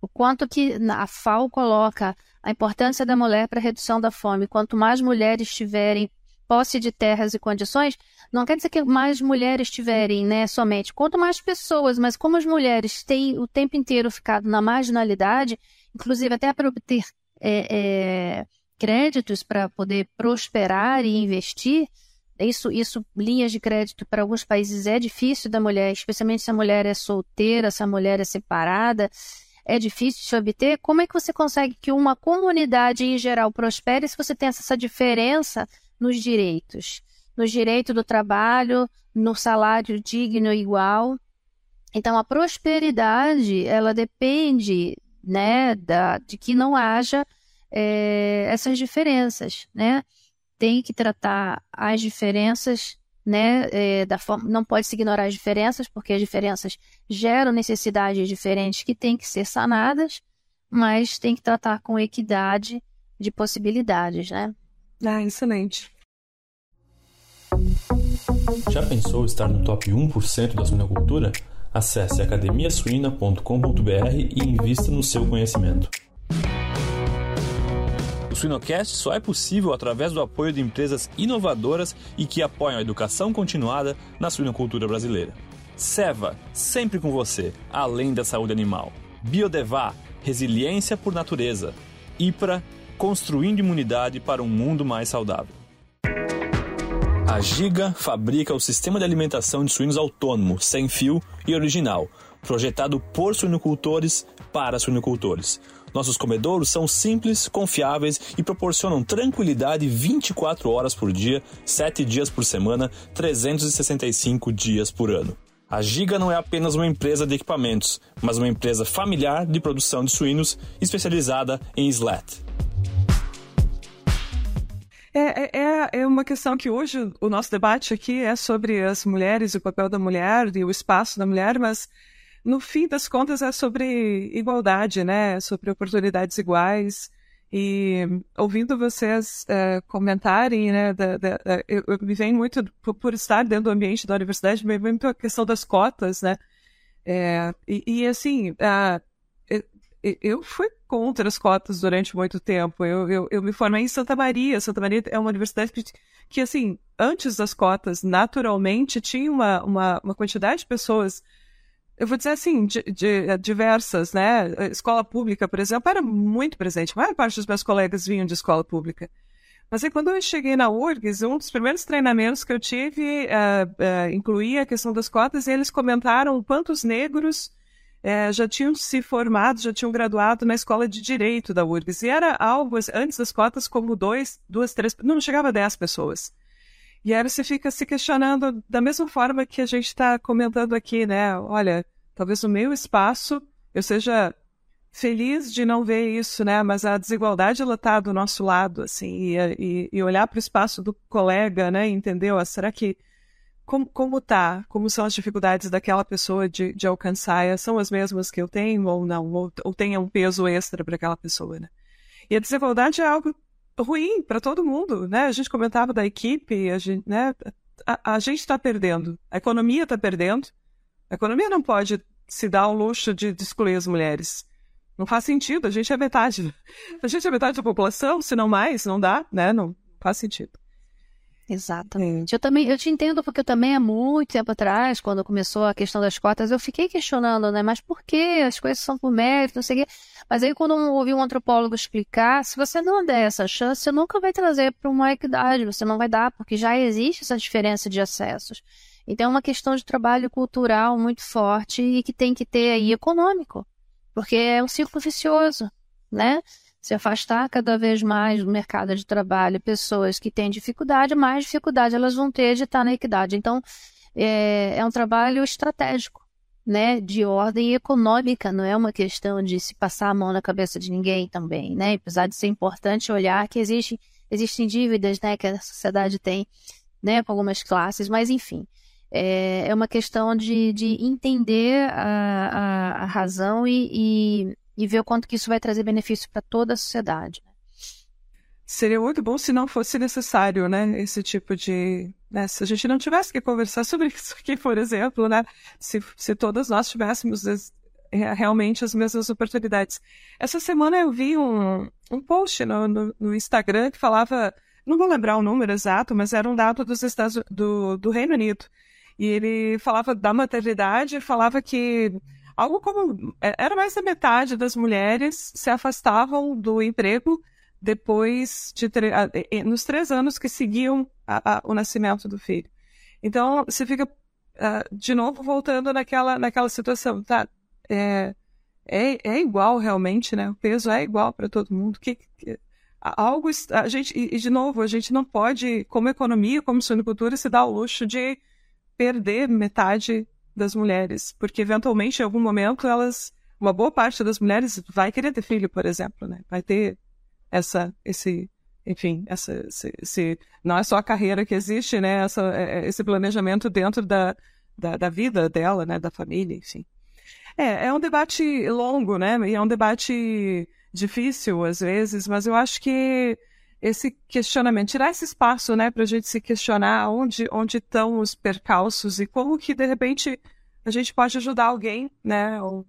o quanto que a FAO coloca a importância da mulher para a redução da fome. Quanto mais mulheres tiverem posse de terras e condições, não quer dizer que mais mulheres tiverem, né, somente. Quanto mais pessoas, mas como as mulheres têm o tempo inteiro ficado na marginalidade, inclusive até para obter é, é, créditos para poder prosperar e investir, isso, isso, linhas de crédito para alguns países é difícil da mulher, especialmente se a mulher é solteira, se a mulher é separada é difícil de obter, como é que você consegue que uma comunidade em geral prospere se você tem essa diferença nos direitos? No direito do trabalho, no salário digno e igual. Então, a prosperidade, ela depende né, da, de que não haja é, essas diferenças, né? Tem que tratar as diferenças né, é, da forma, não pode se ignorar as diferenças, porque as diferenças geram necessidades diferentes que têm que ser sanadas, mas tem que tratar com equidade de possibilidades, né? Ah, excelente. Já pensou estar no top 1% da suinocultura? Acesse academiasuina.com.br e invista no seu conhecimento. O Suinocast só é possível através do apoio de empresas inovadoras e que apoiam a educação continuada na suinocultura brasileira. Seva, sempre com você, além da saúde animal. Biodevá, resiliência por natureza. IPRA, construindo imunidade para um mundo mais saudável. A Giga fabrica o sistema de alimentação de suínos autônomo, sem fio e original, projetado por suinocultores para suinocultores. Nossos comedouros são simples, confiáveis e proporcionam tranquilidade 24 horas por dia, 7 dias por semana, 365 dias por ano. A Giga não é apenas uma empresa de equipamentos, mas uma empresa familiar de produção de suínos especializada em SLAT. É, é, é uma questão que hoje o nosso debate aqui é sobre as mulheres, o papel da mulher e o espaço da mulher, mas no fim das contas é sobre igualdade, né? Sobre oportunidades iguais. E ouvindo vocês é, comentarem, né, da, da, eu, eu, me vem muito, por, por, estar dentro do ambiente da universidade, me vem muito a questão das cotas, né? É, e, e, assim, eu fui contra as cotas durante muito tempo. Eu, eu, eu, me formei em Santa Maria. Santa Maria é uma universidade que, que assim, antes das cotas, naturalmente, tinha uma, uma, uma quantidade de pessoas eu vou dizer assim, de, de, eh, diversas, né? Escola pública, por exemplo, era muito presente. A maior parte dos meus colegas vinham de escola pública. Mas aí, quando eu cheguei na URGS, um dos primeiros treinamentos que eu tive uh, uh, incluía a questão das cotas e eles comentaram quantos negros uh, já tinham se formado, já tinham graduado na escola de direito da URGS. E era algo, antes das cotas, como dois, duas, três, não chegava a dez pessoas. E aí você fica se questionando da mesma forma que a gente está comentando aqui, né? Olha, talvez no meu espaço eu seja feliz de não ver isso, né? Mas a desigualdade ela está do nosso lado, assim, e, e, e olhar para o espaço do colega, né? Entendeu? Ah, será que como, como tá? Como são as dificuldades daquela pessoa de, de alcançar? São as mesmas que eu tenho ou não? Ou, ou tenha um peso extra para aquela pessoa, né? E a desigualdade é algo ruim para todo mundo, né? A gente comentava da equipe, a gente, né? A, a gente está perdendo, a economia está perdendo. A economia não pode se dar o luxo de, de excluir as mulheres. Não faz sentido, a gente é metade. A gente é metade da população, se não mais, não dá, né? Não faz sentido. Exatamente. Eu também, eu te entendo porque eu também há muito tempo atrás, quando começou a questão das cotas, eu fiquei questionando, né? Mas por que as coisas são por mérito, não sei o quê. Mas aí quando eu ouvi um antropólogo explicar, se você não der essa chance, você nunca vai trazer para uma equidade, você não vai dar, porque já existe essa diferença de acessos. Então é uma questão de trabalho cultural muito forte e que tem que ter aí econômico, porque é um ciclo vicioso, né? Se afastar cada vez mais do mercado de trabalho pessoas que têm dificuldade, mais dificuldade elas vão ter de estar na equidade. Então é, é um trabalho estratégico, né? De ordem econômica, não é uma questão de se passar a mão na cabeça de ninguém também, né? Apesar de ser importante olhar que existe, existem dívidas, né? Que a sociedade tem, né? Com algumas classes, mas enfim é, é uma questão de, de entender a, a, a razão e, e, e, ver o quanto que isso vai trazer benefício para toda a sociedade. Né? Seria muito bom se não fosse necessário, né, esse tipo de... Né, se a gente não tivesse que conversar sobre isso aqui, por exemplo, né, se, se todas nós tivéssemos é, realmente as mesmas oportunidades. Essa semana eu vi um, um post no, no, no Instagram que falava não vou lembrar o número exato, mas era um dado dos Estados do, do Reino Unido, e ele falava da maternidade, falava que algo como é, era mais da metade das mulheres se afastavam do emprego depois de nos três anos que seguiam a, a, o nascimento do filho. Então você fica uh, de novo voltando naquela naquela situação, tá? É, é, é igual realmente, né? O peso é igual para todo mundo. Que, que, algo a gente e, de novo a gente não pode, como economia, como suinocultura, se dar o luxo de perder metade das mulheres, porque eventualmente em algum momento elas, uma boa parte das mulheres vai querer ter filho, por exemplo, né? Vai ter essa, esse, enfim, essa, esse, esse não é só a carreira que existe, né? Essa, é, é, esse planejamento dentro da, da, da vida dela, né? Da família, enfim. É, é um debate longo, né? E é um debate difícil às vezes, mas eu acho que esse questionamento, tirar esse espaço, né, para a gente se questionar onde onde estão os percalços e como que de repente a gente pode ajudar alguém, né, ou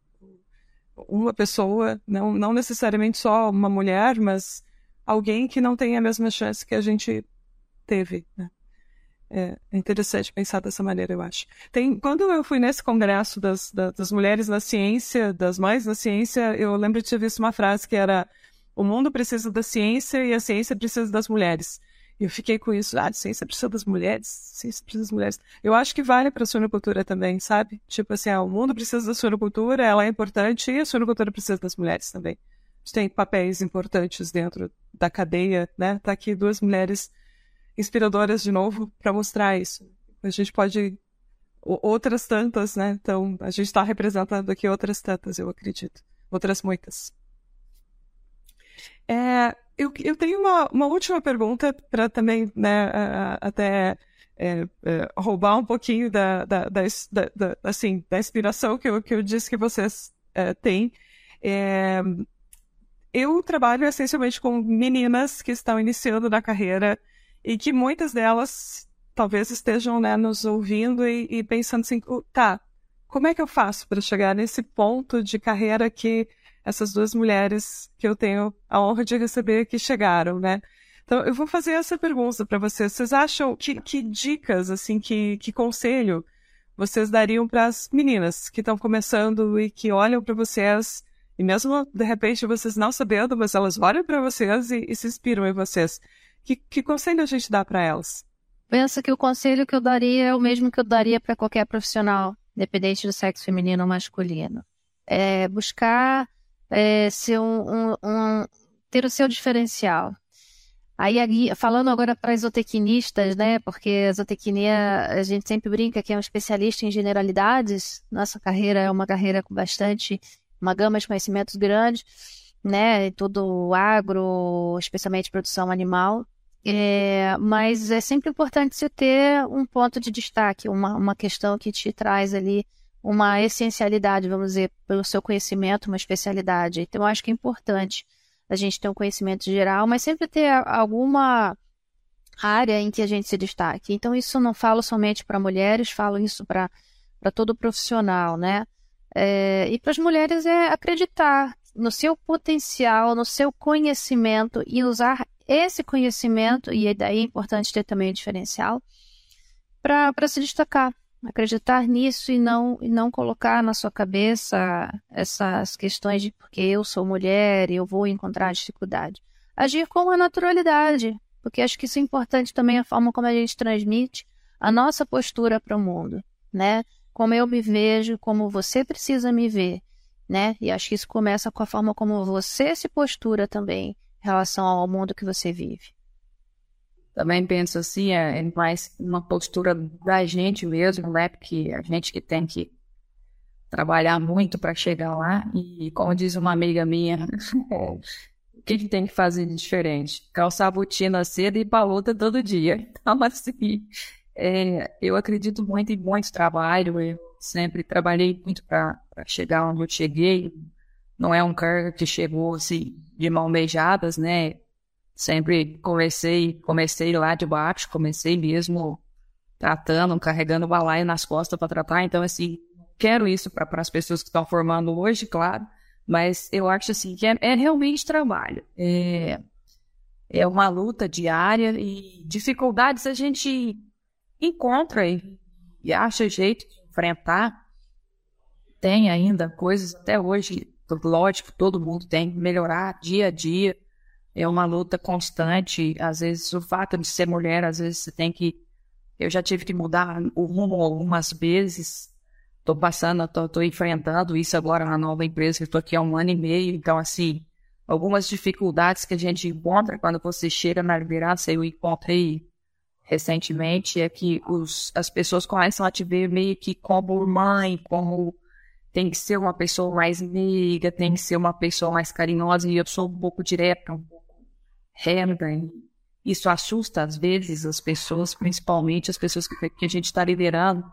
uma pessoa, não não necessariamente só uma mulher, mas alguém que não tem a mesma chance que a gente teve, né? É, é interessante pensar dessa maneira, eu acho. Tem, quando eu fui nesse congresso das, das, das mulheres na ciência, das mães na ciência, eu lembro de ter visto uma frase que era o mundo precisa da ciência e a ciência precisa das mulheres. Eu fiquei com isso. Ah, ciência precisa das mulheres, ciência precisa das mulheres. Eu acho que vale para a suinocultura também, sabe? Tipo assim, ah, o mundo precisa da suinocultura, ela é importante e a suinocultura precisa das mulheres também. Tem papéis importantes dentro da cadeia, né? Tá aqui duas mulheres inspiradoras de novo para mostrar isso. A gente pode outras tantas, né? Então, a gente está representando aqui outras tantas, eu acredito. Outras muitas. É, eu, eu tenho uma, uma última pergunta para também, né, até é, é, roubar um pouquinho da, da, da, da, assim, da inspiração que eu, que eu disse que vocês é, têm. É, eu trabalho essencialmente com meninas que estão iniciando na carreira e que muitas delas talvez estejam né, nos ouvindo e, e pensando assim, tá, como é que eu faço para chegar nesse ponto de carreira que essas duas mulheres que eu tenho a honra de receber que chegaram, né? Então, eu vou fazer essa pergunta para vocês. Vocês acham que, que dicas, assim, que, que conselho vocês dariam para as meninas que estão começando e que olham para vocês e mesmo de repente vocês não sabendo, mas elas olham para vocês e, e, se inspiram em vocês. Que, que conselho a gente dá para elas? Pensa que o conselho que eu daria é o mesmo que eu daria para qualquer profissional, independente do sexo feminino ou masculino. É buscar é, ser um, um, um, ter o seu diferencial. Aí, falando agora para zootecnistas, né? Porque a a gente sempre brinca que é um especialista em generalidades. Nossa carreira é uma carreira com bastante, uma gama de conhecimentos grande, né? Todo agro, especialmente produção animal. É, mas é sempre importante você ter um ponto de destaque, uma, uma questão que te traz ali uma essencialidade, vamos dizer, pelo seu conhecimento, uma especialidade. Então, eu acho que é importante a gente ter um conhecimento geral, mas sempre ter alguma área em que a gente se destaque. Então, isso não falo somente para mulheres, falo isso para todo profissional, né? É, e para as mulheres é acreditar no seu potencial, no seu conhecimento e usar esse conhecimento, e daí é importante ter também o diferencial, para se destacar. Acreditar nisso e não, e não colocar na sua cabeça essas questões de porque eu sou mulher e eu vou encontrar dificuldade. Agir com a naturalidade, porque acho que isso é importante também a forma como a gente transmite a nossa postura para o mundo, né? Como eu me vejo, como você precisa me ver, né? E acho que isso começa com a forma como você se postura também em relação ao mundo que você vive. Também penso assim, é, é mais uma postura da gente mesmo, né? Porque a gente que tem que trabalhar muito para chegar lá. E como diz uma amiga minha, o que, que tem que fazer de diferente? Calçar a botina cedo e ir para luta todo dia. Então, assim, é, eu acredito muito em muito trabalho. Eu sempre trabalhei muito para chegar onde eu cheguei. Não é um cara que chegou assim de mão beijadas, né? Sempre comecei, comecei lá de baixo, comecei mesmo tratando, carregando balaio nas costas para tratar. Então, assim, quero isso para as pessoas que estão formando hoje, claro, mas eu acho assim que é, é realmente trabalho. É, é uma luta diária e dificuldades a gente encontra e, e acha jeito de enfrentar. Tem ainda coisas até hoje, lógico, todo mundo tem que melhorar dia a dia é uma luta constante. Às vezes, o fato de ser mulher, às vezes você tem que. Eu já tive que mudar o rumo algumas vezes. Estou passando, estou enfrentando isso agora na nova empresa, estou aqui há um ano e meio. Então, assim, algumas dificuldades que a gente encontra quando você chega na liderança, eu encontrei recentemente, é que os, as pessoas começam a te ver meio que como mãe, como tem que ser uma pessoa mais meiga, tem que ser uma pessoa mais carinhosa, e eu sou um pouco direta, um pouco Herman. Isso assusta às vezes as pessoas, principalmente as pessoas que, que a gente está liderando,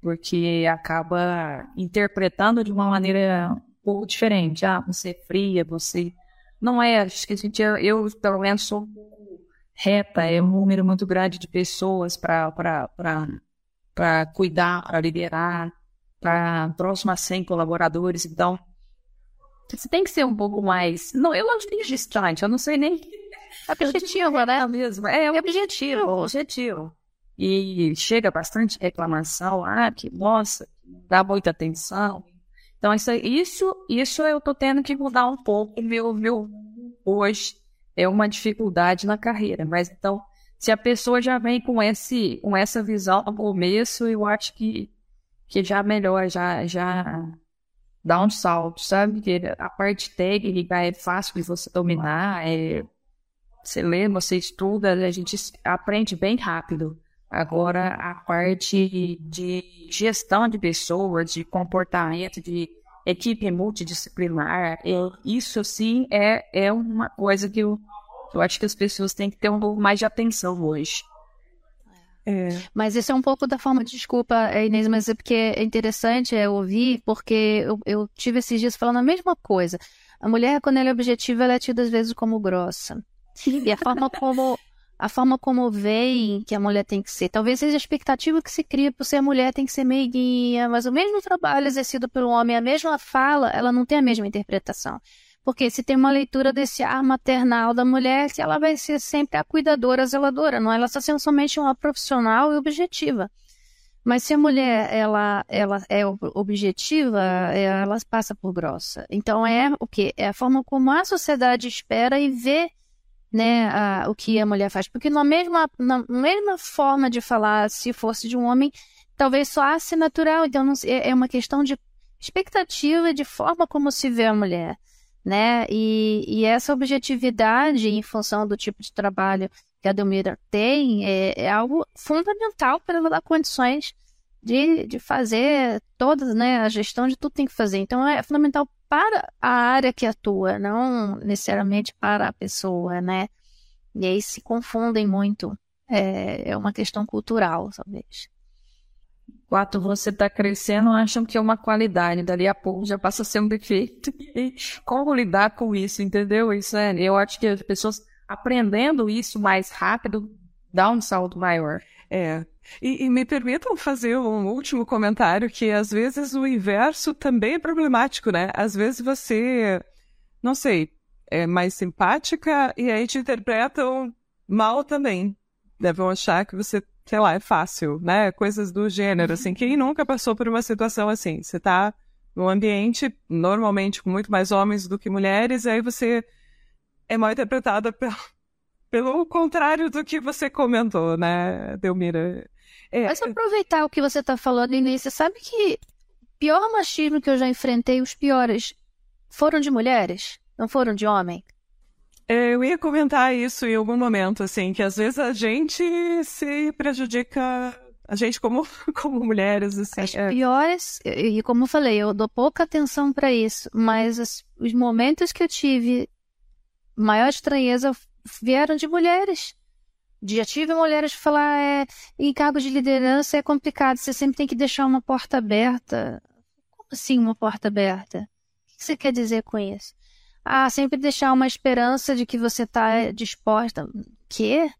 porque acaba interpretando de uma maneira um pouco diferente. Ah, você é fria, você. Não é, acho que a gente, eu pelo menos sou reta, é um número muito grande de pessoas para cuidar, para liderar, para próximas 100 colaboradores, então você tem que ser um pouco mais. Não, eu não diria distante, eu não sei nem Objetivo, né? Mesmo. É, objetivo, objetivo. E chega bastante reclamação, ah, que nossa, dá muita atenção. Então, isso, isso, isso eu tô tendo que mudar um pouco. Meu, meu, hoje é uma dificuldade na carreira. Mas então, se a pessoa já vem com, esse, com essa visão no começo, eu acho que, que já melhor, já, já dá um salto, sabe? Que a parte técnica é fácil de você dominar, é você lê, você estuda, a gente aprende bem rápido. Agora, a parte de gestão de pessoas, de comportamento, de equipe multidisciplinar, é, isso sim é, é uma coisa que eu, eu acho que as pessoas têm que ter um pouco mais de atenção hoje. É. Mas isso é um pouco da forma, desculpa, Inês, mas é porque é interessante é, ouvir, porque eu, eu tive esses dias falando a mesma coisa. A mulher, quando ela é objetiva, ela é tida às vezes como grossa. E a forma como a forma como veem que a mulher tem que ser. Talvez seja a expectativa que se cria por ser mulher tem que ser meiguinha, mas o mesmo trabalho exercido pelo homem, a mesma fala, ela não tem a mesma interpretação. Porque se tem uma leitura desse ar maternal da mulher, que ela vai ser sempre a cuidadora, a zeladora, não? Ela está sendo somente uma profissional e objetiva. Mas se a mulher ela, ela é objetiva, ela passa por grossa. Então é o que? É a forma como a sociedade espera e vê né, a, o que a mulher faz. Porque na mesma, na mesma forma de falar, se fosse de um homem, talvez soasse natural. Então não, é, é uma questão de expectativa de forma como se vê a mulher. Né? E, e essa objetividade em função do tipo de trabalho que a Delmira tem é, é algo fundamental para ela dar condições de, de fazer todas, né? A gestão de tudo tem que fazer. Então é fundamental para a área que atua, não necessariamente para a pessoa, né? E aí se confundem muito. É, é uma questão cultural, talvez. Enquanto você está crescendo, acham que é uma qualidade, dali a pouco já passa a ser um defeito. E como lidar com isso, entendeu? Isso é, eu acho que as pessoas aprendendo isso mais rápido dá um salto maior. É, e, e, me permitam fazer um último comentário que às vezes o inverso também é problemático, né? Às vezes você, não sei, é mais simpática e aí te interpretam mal também. Devem achar que você, sei lá, é fácil, né? Coisas do gênero, assim. Quem nunca passou por uma situação assim? Você tá num ambiente normalmente com muito mais homens do que mulheres, e aí você é mal interpretada pelo, pelo contrário do que você comentou, né, Delmira? É, Mas aproveitar o que você está falando, Inês, você sabe que pior machismo que eu já enfrentei, os piores, foram de mulheres, não foram de homem? É, eu ia comentar isso em algum momento, assim, que às vezes a gente se prejudica a gente como, como mulheres, assim. As é. piores, e como eu falei, eu dou pouca atenção para isso, mas as, os momentos que eu tive maior estranheza vieram de mulheres. Já tive mulheres falar, é, em cargos de liderança é complicado, você sempre tem que deixar uma porta aberta. Como assim uma porta aberta? O que você quer dizer com isso? Ah, sempre deixar uma esperança de que você está disposta. Quê?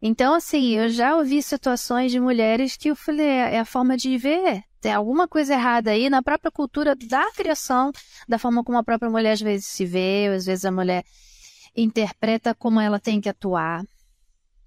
Então, assim, eu já ouvi situações de mulheres que eu falei, é, é a forma de ver. Tem alguma coisa errada aí na própria cultura da criação, da forma como a própria mulher às vezes se vê, às vezes a mulher interpreta como ela tem que atuar.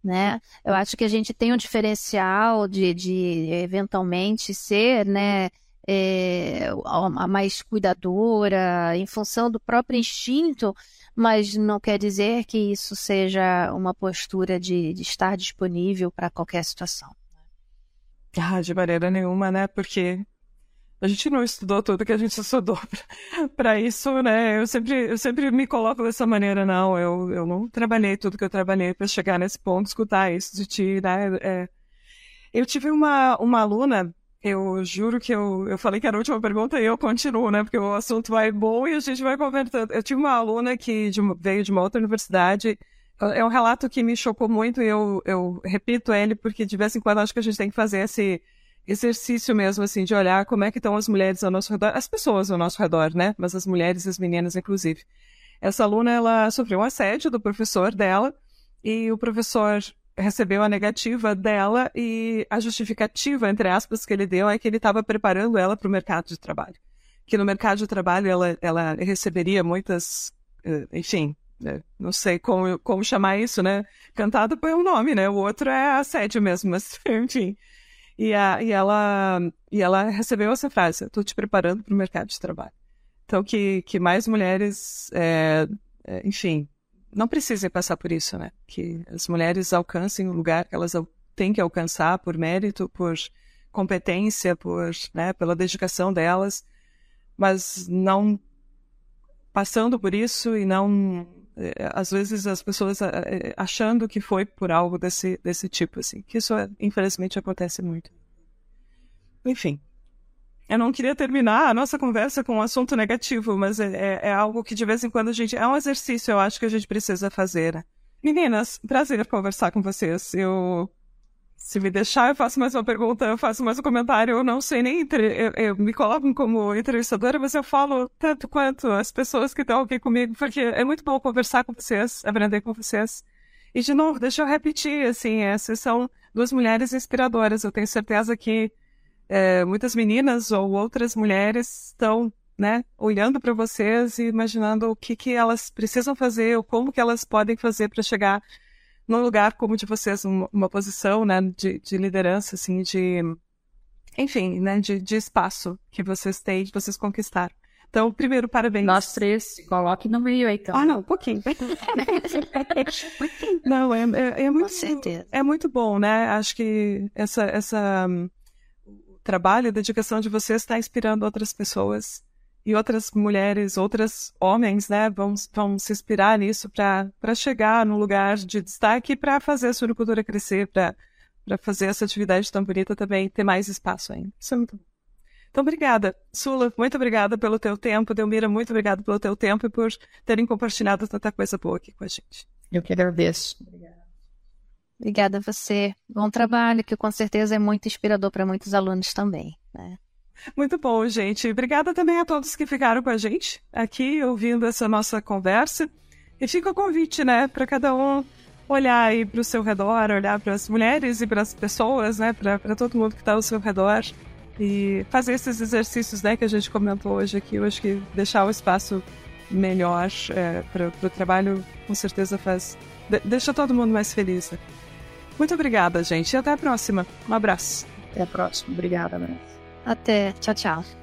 Né? Eu acho que a gente tem um diferencial de, de eventualmente ser, né, é, a mais cuidadora, em função do próprio instinto mas não quer dizer que isso seja uma postura de, de estar disponível para qualquer situação. Ah, de maneira nenhuma, né? Porque a gente não estudou tudo que a gente estudou para isso, né? Eu sempre, eu sempre me coloco dessa maneira, não. Eu, eu não trabalhei tudo que eu trabalhei para chegar nesse ponto, escutar isso de ti, né? É, eu tive uma, uma aluna eu juro que eu, eu falei que era a última pergunta e eu continuo, né? Porque o assunto vai bom e a gente vai conversando. Eu tive uma aluna que de, veio de uma outra universidade. É um relato que me chocou muito e eu, eu repito ele porque de vez em quando acho que a gente tem que fazer esse exercício mesmo, assim, de olhar como é que estão as mulheres ao nosso redor, as pessoas ao nosso redor, né? Mas as mulheres e as meninas, inclusive. Essa aluna, ela sofreu um assédio do professor dela e o professor recebeu a negativa dela e a justificativa, entre aspas, que ele deu é que ele estava preparando ela para o mercado de trabalho. Que no mercado de trabalho ela, ela receberia muitas, eh, enfim, né, não sei como, como chamar isso, né? Cantado por um nome, né? O outro é assédio mesmo, mas enfim. E, a, e, ela, e ela recebeu essa frase: estou te preparando para o mercado de trabalho. Então, que, que mais mulheres, é, é, enfim, não precisem passar por isso, né? Que as mulheres alcancem o lugar que elas têm que alcançar por mérito, por competência, por, né, pela dedicação delas, mas não passando por isso e não às vezes as pessoas eh, achando que foi por algo desse desse tipo assim, que isso infelizmente acontece muito. Enfim, eu não queria terminar a nossa conversa com um assunto negativo, mas é, é, é, algo que de vez em quando a gente. É um exercício, eu acho que a gente precisa fazer. Né? Meninas, prazer conversar com vocês. Eu. Se me deixar, eu faço mais uma pergunta, eu faço mais um comentário. Eu não sei nem. Eu, eu me coloco como entrevistadora, mas eu falo tanto quanto as pessoas que estão aqui comigo, porque é muito bom conversar com vocês, aprender com vocês. E, de novo, deixa eu repetir, assim, essas são duas mulheres inspiradoras. Eu tenho certeza que é, muitas meninas ou outras mulheres estão né, olhando para vocês e imaginando o que, que elas precisam fazer ou como que elas podem fazer para chegar num lugar como o de vocês, uma, posição né, de, de, liderança, assim, de, enfim, né, de, de espaço que vocês têm, de vocês conquistaram. Então, primeiro, parabéns. Nós três, coloque no meio aí, então. Ah, não, um pouquinho. não, é, é, é, muito, Com certeza. é muito bom, né? Acho que essa, essa trabalho e dedicação de vocês está inspirando outras pessoas e outras mulheres, outros homens, né, vão, vão se inspirar nisso para chegar num lugar de destaque para fazer a suinocultura crescer, para fazer essa atividade tão bonita também ter mais espaço ainda. Isso é muito bom. Então, obrigada. Sula, muito obrigada pelo teu tempo. Delmira, muito obrigada pelo teu tempo e por terem compartilhado tanta coisa boa aqui com a gente. Eu que agradeço. Obrigada. Obrigada a você. Bom trabalho, que com certeza é muito inspirador para muitos alunos também. Né? Muito bom, gente. Obrigada também a todos que ficaram com a gente aqui ouvindo essa nossa conversa. E fica o convite, né, para cada um olhar aí para o seu redor, olhar para as mulheres e para as pessoas, né, para todo mundo que está ao seu redor e fazer esses exercícios, né, que a gente comentou hoje aqui. Eu acho que deixar o espaço melhor é, para o trabalho, com certeza faz. De, deixa todo mundo mais feliz. Né? Muito obrigada, gente. E até a próxima. Um abraço. Até a próxima. Obrigada, Vanessa. Até. Tchau, tchau.